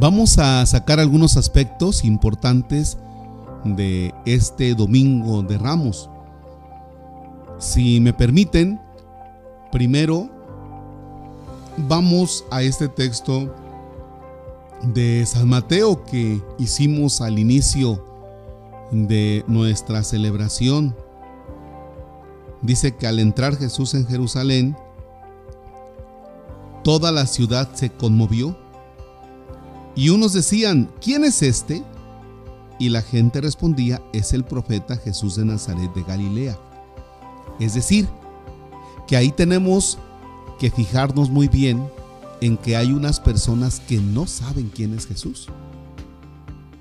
Vamos a sacar algunos aspectos importantes de este domingo de Ramos. Si me permiten, primero vamos a este texto de San Mateo que hicimos al inicio de nuestra celebración. Dice que al entrar Jesús en Jerusalén, toda la ciudad se conmovió y unos decían, ¿quién es este? Y la gente respondía, es el profeta Jesús de Nazaret de Galilea. Es decir, que ahí tenemos que fijarnos muy bien en que hay unas personas que no saben quién es Jesús.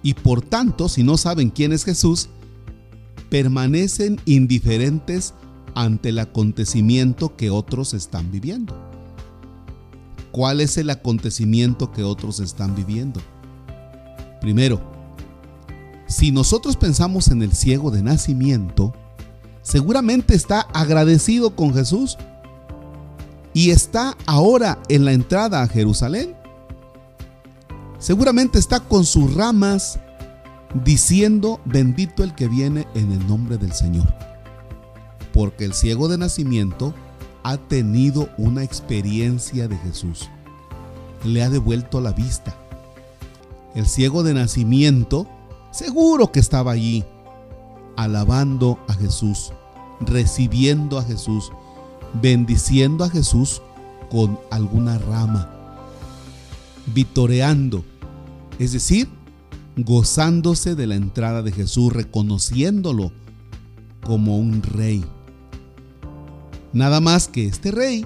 Y por tanto, si no saben quién es Jesús, permanecen indiferentes ante el acontecimiento que otros están viviendo. ¿Cuál es el acontecimiento que otros están viviendo? Primero, si nosotros pensamos en el ciego de nacimiento, seguramente está agradecido con Jesús y está ahora en la entrada a Jerusalén. Seguramente está con sus ramas diciendo, bendito el que viene en el nombre del Señor. Porque el ciego de nacimiento ha tenido una experiencia de Jesús. Le ha devuelto la vista. El ciego de nacimiento seguro que estaba allí, alabando a Jesús, recibiendo a Jesús, bendiciendo a Jesús con alguna rama, vitoreando, es decir, gozándose de la entrada de Jesús, reconociéndolo como un rey. Nada más que este rey,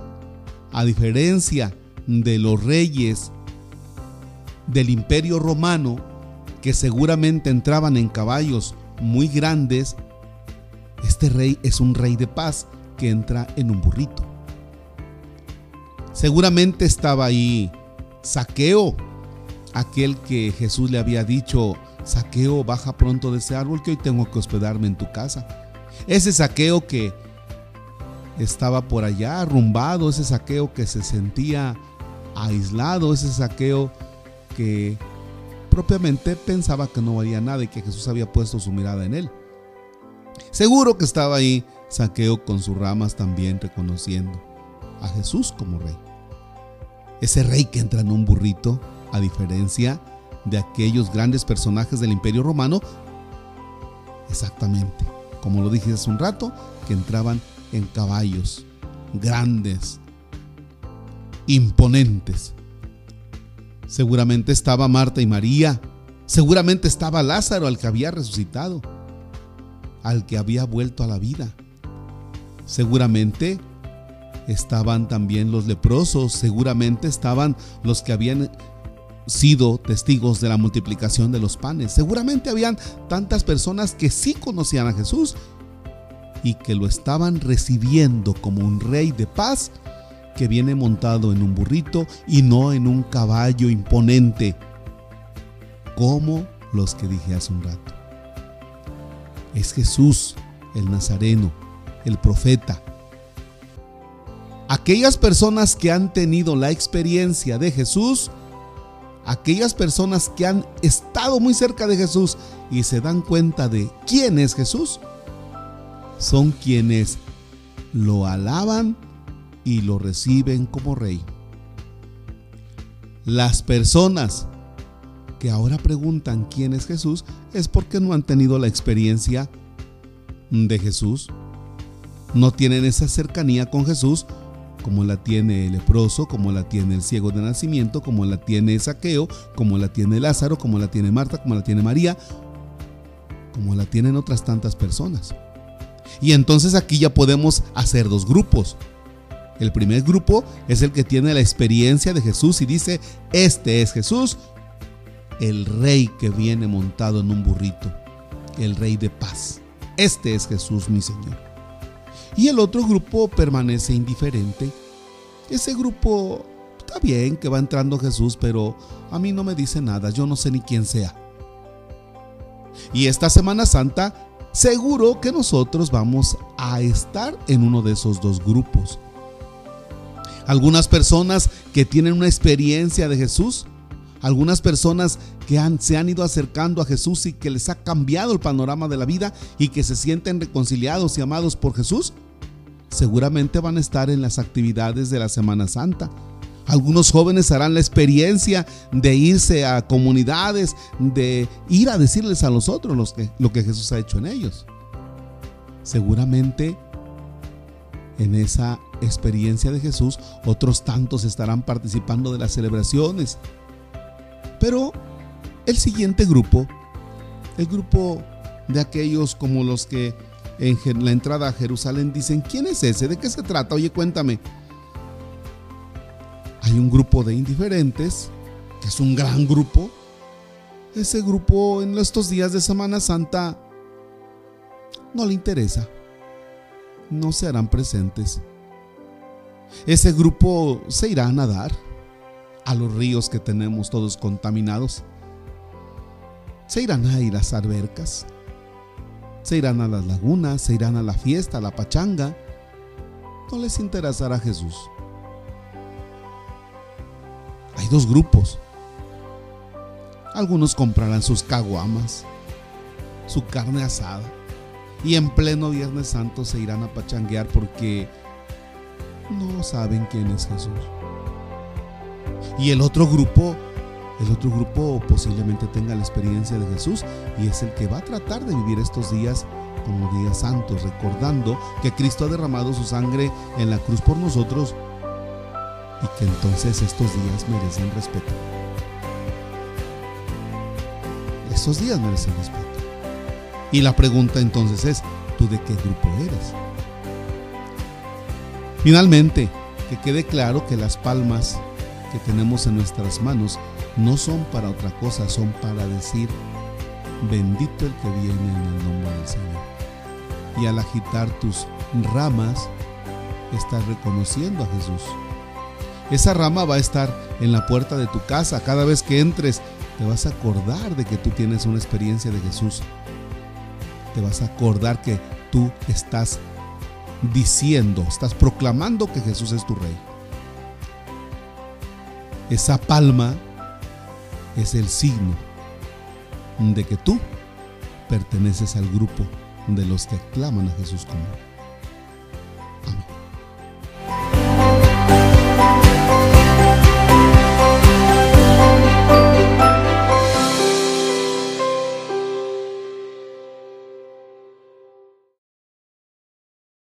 a diferencia de los reyes del imperio romano, que seguramente entraban en caballos muy grandes, este rey es un rey de paz que entra en un burrito. Seguramente estaba ahí Saqueo, aquel que Jesús le había dicho, Saqueo, baja pronto de ese árbol que hoy tengo que hospedarme en tu casa. Ese Saqueo que estaba por allá arrumbado, ese Saqueo que se sentía aislado, ese Saqueo que propiamente pensaba que no valía nada y que Jesús había puesto su mirada en él. Seguro que estaba ahí Saqueo con sus ramas también reconociendo a Jesús como rey. Ese rey que entra en un burrito, a diferencia de aquellos grandes personajes del imperio romano, exactamente, como lo dije hace un rato, que entraban en caballos grandes, imponentes. Seguramente estaba Marta y María. Seguramente estaba Lázaro, al que había resucitado, al que había vuelto a la vida. Seguramente estaban también los leprosos, seguramente estaban los que habían sido testigos de la multiplicación de los panes. Seguramente habían tantas personas que sí conocían a Jesús y que lo estaban recibiendo como un rey de paz que viene montado en un burrito y no en un caballo imponente, como los que dije hace un rato. Es Jesús, el Nazareno, el profeta. Aquellas personas que han tenido la experiencia de Jesús, aquellas personas que han estado muy cerca de Jesús y se dan cuenta de quién es Jesús, son quienes lo alaban y lo reciben como rey. Las personas que ahora preguntan quién es Jesús es porque no han tenido la experiencia de Jesús. No tienen esa cercanía con Jesús como la tiene el leproso, como la tiene el ciego de nacimiento, como la tiene Saqueo, como la tiene Lázaro, como la tiene Marta, como la tiene María, como la tienen otras tantas personas. Y entonces aquí ya podemos hacer dos grupos. El primer grupo es el que tiene la experiencia de Jesús y dice, este es Jesús, el rey que viene montado en un burrito, el rey de paz. Este es Jesús mi Señor. Y el otro grupo permanece indiferente. Ese grupo está bien que va entrando Jesús, pero a mí no me dice nada, yo no sé ni quién sea. Y esta Semana Santa, seguro que nosotros vamos a estar en uno de esos dos grupos. Algunas personas que tienen una experiencia de Jesús algunas personas que se han ido acercando a Jesús y que les ha cambiado el panorama de la vida y que se sienten reconciliados y amados por Jesús, seguramente van a estar en las actividades de la Semana Santa. Algunos jóvenes harán la experiencia de irse a comunidades, de ir a decirles a los otros lo que, lo que Jesús ha hecho en ellos. Seguramente en esa experiencia de Jesús, otros tantos estarán participando de las celebraciones. Pero el siguiente grupo, el grupo de aquellos como los que en la entrada a Jerusalén dicen, ¿quién es ese? ¿De qué se trata? Oye, cuéntame. Hay un grupo de indiferentes, que es un gran grupo. Ese grupo en estos días de Semana Santa no le interesa. No se harán presentes. Ese grupo se irá a nadar a los ríos que tenemos todos contaminados. Se irán a ir a las albercas. Se irán a las lagunas, se irán a la fiesta, a la pachanga. No les interesará Jesús. Hay dos grupos. Algunos comprarán sus caguamas, su carne asada y en pleno Viernes Santo se irán a pachanguear porque no saben quién es Jesús. Y el otro grupo, el otro grupo posiblemente tenga la experiencia de Jesús y es el que va a tratar de vivir estos días como días santos, recordando que Cristo ha derramado su sangre en la cruz por nosotros y que entonces estos días merecen respeto. Estos días merecen respeto. Y la pregunta entonces es, ¿tú de qué grupo eres? Finalmente, que quede claro que las palmas que tenemos en nuestras manos no son para otra cosa, son para decir, bendito el que viene en el nombre del Señor. Y al agitar tus ramas, estás reconociendo a Jesús. Esa rama va a estar en la puerta de tu casa. Cada vez que entres, te vas a acordar de que tú tienes una experiencia de Jesús. Te vas a acordar que tú estás diciendo, estás proclamando que Jesús es tu rey. Esa palma es el signo de que tú perteneces al grupo de los que aclaman a Jesús como